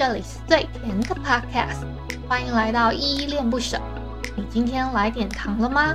这里是最甜的 Podcast，欢迎来到依依恋不舍。你今天来点糖了吗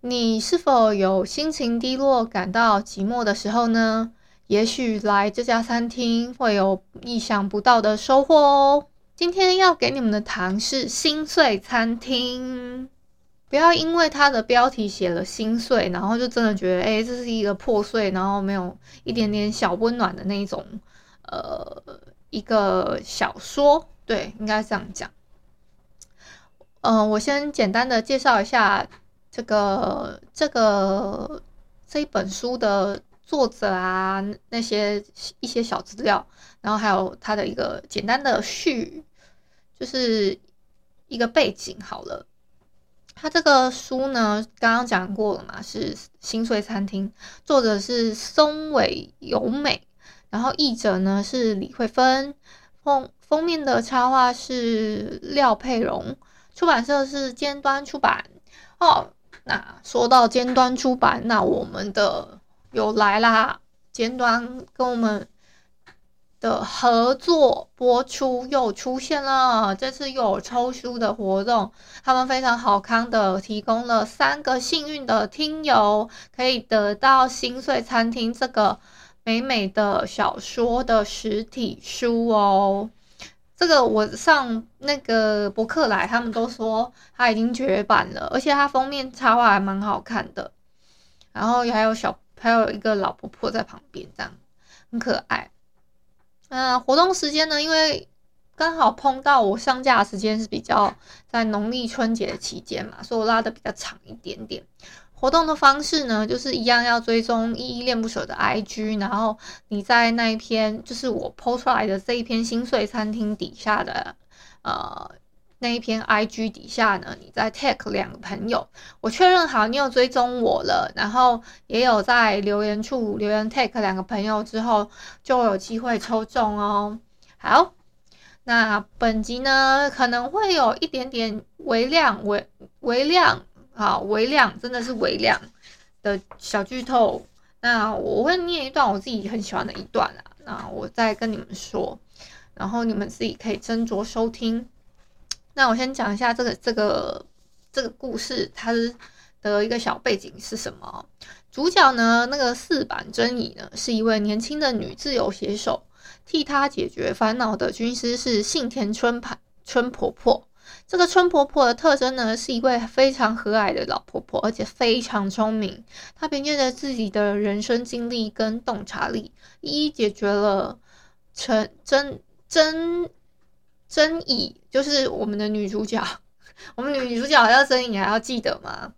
你是否有心情低落、感到寂寞的时候呢？也许来这家餐厅会有意想不到的收获哦。今天要给你们的糖是心碎餐厅，不要因为它的标题写了心碎，然后就真的觉得，哎，这是一个破碎，然后没有一点点小温暖的那种，呃，一个小说。对，应该这样讲。嗯、我先简单的介绍一下这个这个这一本书的。作者啊，那些一些小资料，然后还有他的一个简单的序，就是一个背景好了。他这个书呢，刚刚讲过了嘛，是《心碎餐厅》，作者是松尾由美，然后译者呢是李慧芬，封封面的插画是廖佩蓉，出版社是尖端出版。哦，那说到尖端出版，那我们的。有来啦！尖端跟我们的合作播出又出现了，这次又有抽书的活动，他们非常好康的提供了三个幸运的听友，可以得到《心碎餐厅》这个美美的小说的实体书哦。这个我上那个博客来，他们都说它已经绝版了，而且它封面插画还蛮好看的，然后也还有小。还有一个老婆婆在旁边，这样很可爱。嗯、活动时间呢，因为刚好碰到我上架的时间是比较在农历春节的期间嘛，所以我拉的比较长一点点。活动的方式呢，就是一样要追踪依依恋不舍的 IG，然后你在那一篇就是我 PO 出来的这一篇心碎餐厅底下的呃。那一篇 IG 底下呢，你再 tag 两个朋友，我确认好你有追踪我了，然后也有在留言处留言 tag 两个朋友之后，就有机会抽中哦。好，那本集呢可能会有一点点微量、微微量，好，微量真的是微量的小剧透。那我会念一段我自己很喜欢的一段啊，那我再跟你们说，然后你们自己可以斟酌收听。那我先讲一下这个这个这个故事，它的一个小背景是什么？主角呢，那个四坂真乙呢，是一位年轻的女自由写手，替她解决烦恼的军师是幸田春盘春婆婆。这个春婆婆的特征呢，是一位非常和蔼的老婆婆，而且非常聪明。她凭借着自己的人生经历跟洞察力，一一解决了陈真真。真乙就是我们的女主角，我们女主角叫真乙，你还要记得吗？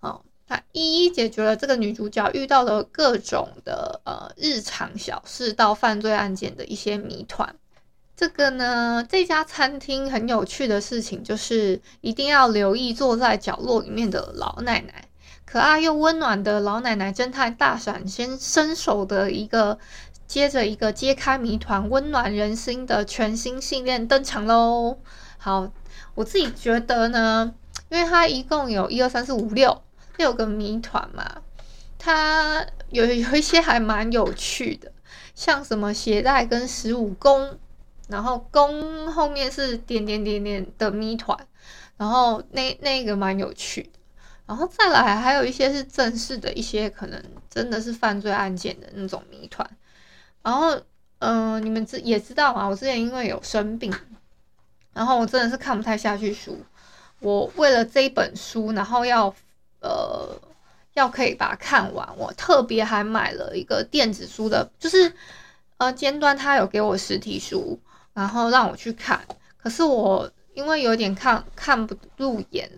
哦，她一一解决了这个女主角遇到的各种的呃日常小事到犯罪案件的一些谜团。这个呢，这家餐厅很有趣的事情就是一定要留意坐在角落里面的老奶奶，可爱又温暖的老奶奶侦探大闪先伸手的一个。接着一个揭开谜团、温暖人心的全新系列登场喽！好，我自己觉得呢，因为它一共有一二三四五六六个谜团嘛，它有有一些还蛮有趣的，像什么鞋带跟十五宫，然后宫后面是点点点点的谜团，然后那那个蛮有趣的，然后再来还有一些是正式的一些可能真的是犯罪案件的那种谜团。然后，嗯、你们知也知道嘛，我之前因为有生病，然后我真的是看不太下去书。我为了这一本书，然后要呃要可以把它看完，我特别还买了一个电子书的，就是呃尖端他有给我实体书，然后让我去看。可是我因为有点看看不入眼，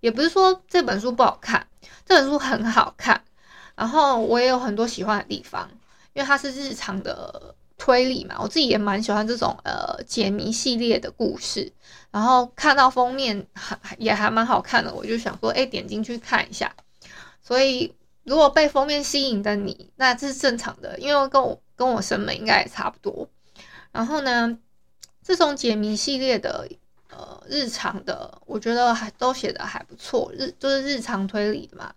也不是说这本书不好看，这本书很好看。然后我也有很多喜欢的地方，因为它是日常的推理嘛，我自己也蛮喜欢这种呃解谜系列的故事。然后看到封面还也还蛮好看的，我就想说，哎，点进去看一下。所以如果被封面吸引的你，那这是正常的，因为跟我跟我审美应该也差不多。然后呢，这种解谜系列的。呃，日常的我觉得还都写的还不错，日就是日常推理嘛。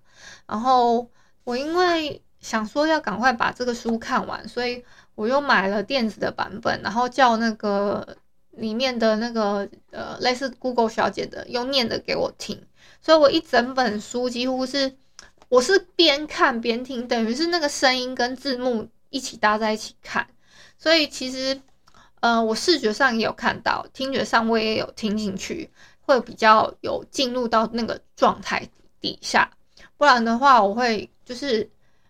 然后我因为想说要赶快把这个书看完，所以我又买了电子的版本，然后叫那个里面的那个呃类似 Google 小姐的用念的给我听，所以我一整本书几乎是我是边看边听，等于是那个声音跟字幕一起搭在一起看，所以其实。呃，我视觉上也有看到，听觉上我也有听进去，会比较有进入到那个状态底下。不然的话，我会就是，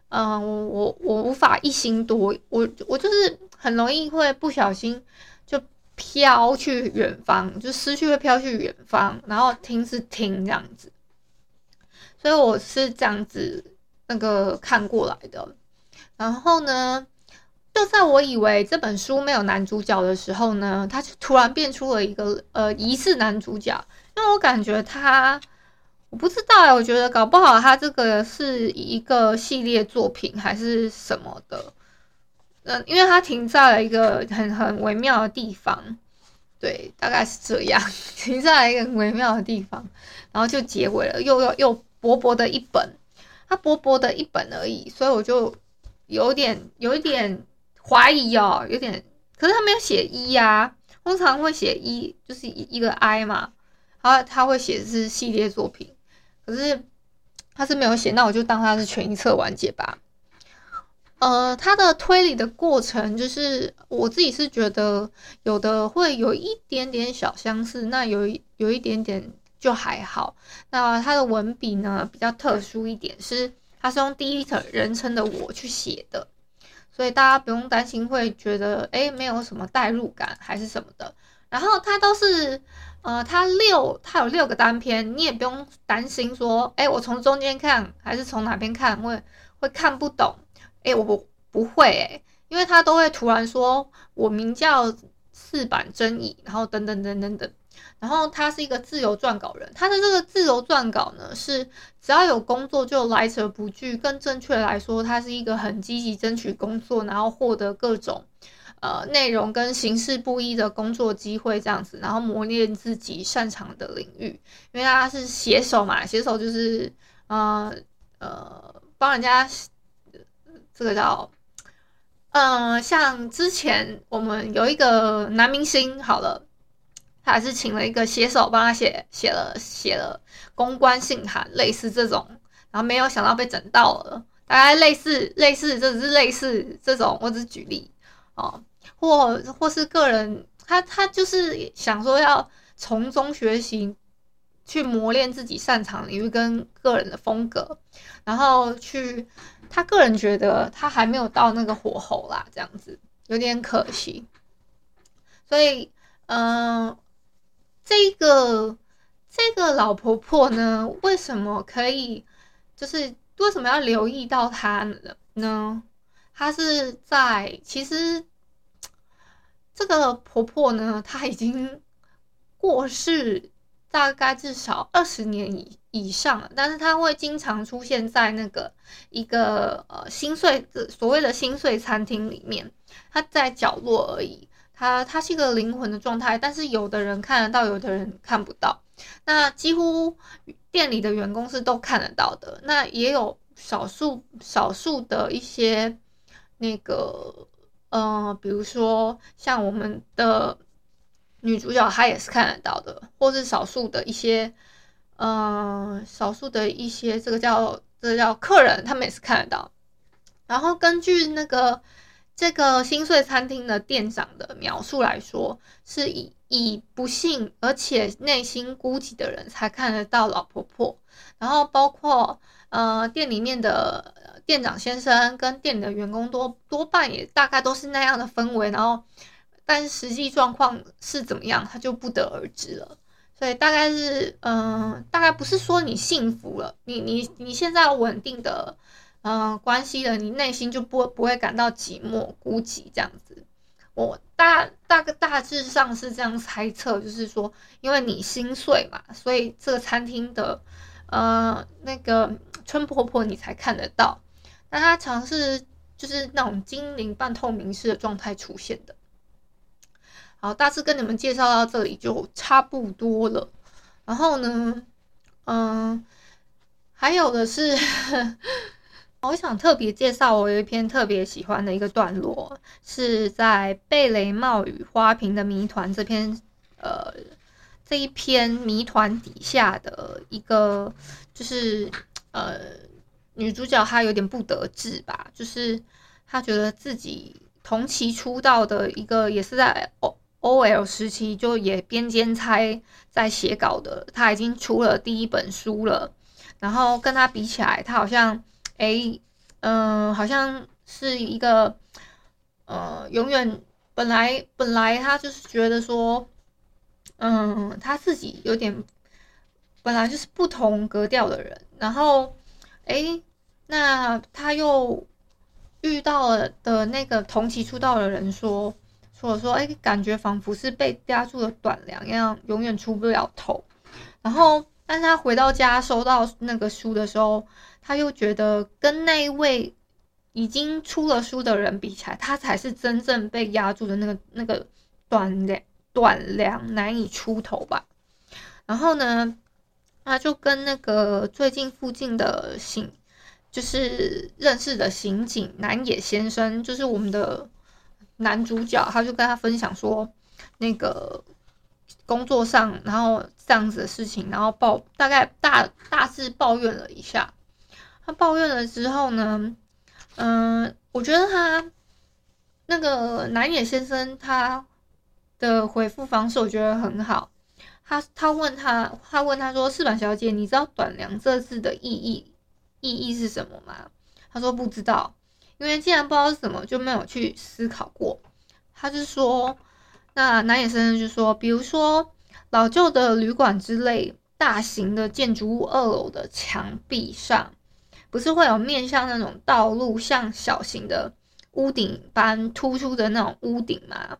嗯、呃，我我无法一心多，我我就是很容易会不小心就飘去远方，就思绪会飘去远方，然后听是听这样子。所以我是这样子那个看过来的。然后呢，就在我以为这本书没有男主角的时候呢，他就突然变出了一个呃疑似男主角，因为我感觉他，我不知道，我觉得搞不好他这个是一个系列作品还是什么的，嗯、因为他停在了一个很很微妙的地方，对，大概是这样，停在了一个很微妙的地方，然后就结尾了，又又又薄薄的一本，他薄薄的一本而已，所以我就有点有一点。怀疑哦，有点，可是他没有写一呀，通常会写一，就是一一个 I 嘛，然后他会写是系列作品，可是他是没有写，那我就当他是全一册完结吧。呃，他的推理的过程，就是我自己是觉得有的会有一点点小相似，那有有一点点就还好。那他的文笔呢比较特殊一点，是他是用第一人称的我去写的。所以大家不用担心会觉得诶没有什么代入感还是什么的，然后它都是呃它六它有六个单篇，你也不用担心说诶我从中间看还是从哪边看会会看不懂，诶我不不会诶，因为它都会突然说我名叫寺坂真乙，然后等等等等等。然后他是一个自由撰稿人，他的这个自由撰稿呢，是只要有工作就来者不拒。更正确来说，他是一个很积极争取工作，然后获得各种呃内容跟形式不一的工作机会这样子，然后磨练自己擅长的领域。因为他是写手嘛，写手就是呃呃帮人家这个叫嗯、呃，像之前我们有一个男明星，好了。他还是请了一个写手帮他写，写了写了公关信函，类似这种，然后没有想到被整到了，大概类似类似，这只是类似这种，我只是举例哦，或或是个人，他他就是想说要从中学习，去磨练自己擅长领域跟个人的风格，然后去，他个人觉得他还没有到那个火候啦，这样子有点可惜，所以嗯。老婆婆呢，为什么可以？就是为什么要留意到她呢？她是在其实这个婆婆呢，她已经过世大概至少二十年以以上了，但是她会经常出现在那个一个呃心碎所谓的心碎餐厅里面，她在角落而已。它它是一个灵魂的状态，但是有的人看得到，有的人看不到。那几乎店里的员工是都看得到的。那也有少数少数的一些那个，呃，比如说像我们的女主角，她也是看得到的，或是少数的一些，呃，少数的一些这个叫这个叫客人，他们也是看得到。然后根据那个。这个心碎餐厅的店长的描述来说，是以以不幸而且内心孤寂的人才看得到老婆婆，然后包括呃店里面的店长先生跟店里的员工多多半也大概都是那样的氛围，然后但实际状况是怎么样，他就不得而知了。所以大概是嗯、大概不是说你幸福了，你你你现在稳定的。嗯、呃、关系了，你内心就不不会感到寂寞孤寂这样子。我大大概大致上是这样猜测，就是说，因为你心碎嘛，所以这个餐厅的呃那个春婆婆你才看得到。那她尝试就是那种精灵半透明式的状态出现的。好，大致跟你们介绍到这里就差不多了。然后呢，嗯，还有的是。我想特别介绍，我有一篇特别喜欢的一个段落，是在贝雷帽与花瓶的谜团这篇，呃，这一篇谜团底下的一个，就是呃，女主角她有点不得志吧，就是她觉得自己同期出道的一个，也是在 O O L 时期就也边兼差在写稿的，她已经出了第一本书了，然后跟她比起来，她好像。哎，嗯、好像是一个，呃，永远本来本来他就是觉得说，嗯、他自己有点本来就是不同格调的人，然后，哎，那他又遇到了的那个同期出道的人说，说说，哎，感觉仿佛是被压住了短梁一样，永远出不了头。然后，但是他回到家收到那个书的时候。他又觉得跟那一位已经出了书的人比起来，他才是真正被压住的那个那个短梁短梁难以出头吧。然后呢，他就跟那个最近附近的刑，就是认识的刑警南野先生，就是我们的男主角，他就跟他分享说，那个工作上然后这样子的事情，然后抱大概大大致抱怨了一下。他抱怨了之后呢，嗯、我觉得他那个南野先生他的回复方式我觉得很好。他他问他，他问他说：“矢板小姐，你知道‘短梁’这字的意义意义是什么吗？”他说：“不知道，因为既然不知道是什么，就没有去思考过。”他是说：“那南野先生就说，比如说老旧的旅馆之类大型的建筑物二楼的墙壁上。”不是会有面向那种道路，像小型的屋顶般突出的那种屋顶吗？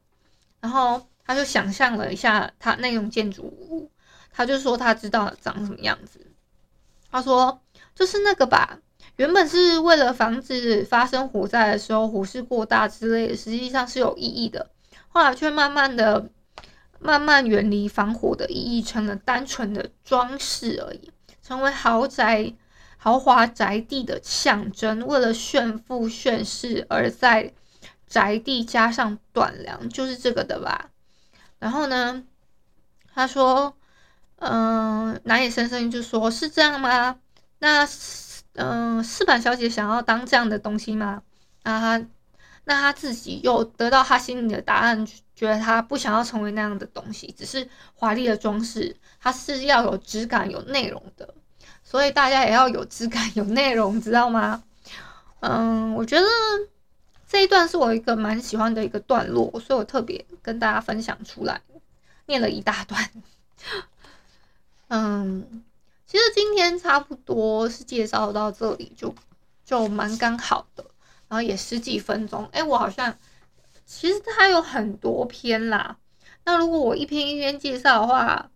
然后他就想象了一下他那种建筑物，他就说他知道长什么样子。他说就是那个吧，原本是为了防止发生火灾的时候火势过大之类的，实际上是有意义的。后来却慢慢的、慢慢远离防火的意义，成了单纯的装饰而已，成为豪宅。豪华宅地的象征，为了炫富炫势而在宅地加上短梁，就是这个的吧？然后呢，他说：“嗯、呃，南野先生就说是这样吗？那嗯、呃，矢板小姐想要当这样的东西吗？那他那他自己又得到他心里的答案，觉得他不想要成为那样的东西，只是华丽的装饰，他是要有质感、有内容的。”所以大家也要有质感、有内容，知道吗？嗯，我觉得这一段是我一个蛮喜欢的一个段落，所以我特别跟大家分享出来，念了一大段。嗯，其实今天差不多是介绍到这里就就蛮刚好的，然后也十几分钟。哎，我好像其实它有很多篇啦，那如果我一篇一篇介绍的话，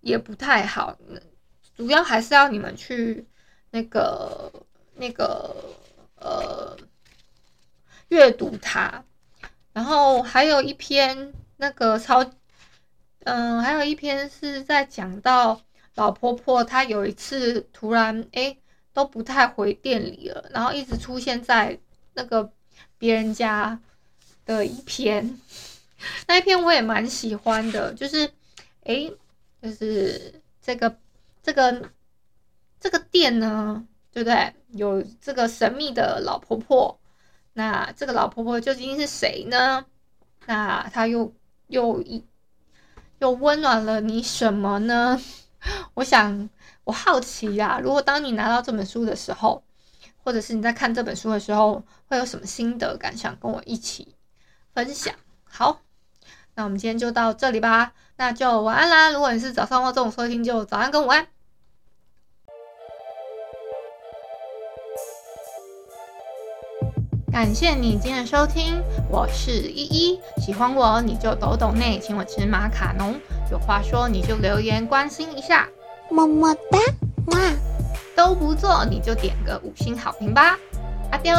也不太好。主要还是要你们去那个那个呃阅读它，然后还有一篇那个超嗯、还有一篇是在讲到老婆婆她有一次突然哎都不太回店里了，然后一直出现在那个别人家的一篇，那一篇我也蛮喜欢的，就是哎就是这个。这个这个店呢，对不对？有这个神秘的老婆婆，那这个老婆婆究竟是谁呢？那她又又一又温暖了你什么呢？我想，我好奇呀、啊，如果当你拿到这本书的时候，或者是你在看这本书的时候，会有什么心得感想，跟我一起分享。好，那我们今天就到这里吧。那就晚安啦！如果你是早上或中午收听，就早安跟午安。感谢你今天的收听，我是依依。喜欢我你就抖抖内，请我吃马卡龙。有话说你就留言关心一下，么么哒，哇！都不做你就点个五星好评吧阿丢。